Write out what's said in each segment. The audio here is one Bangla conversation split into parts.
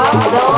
love.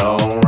don't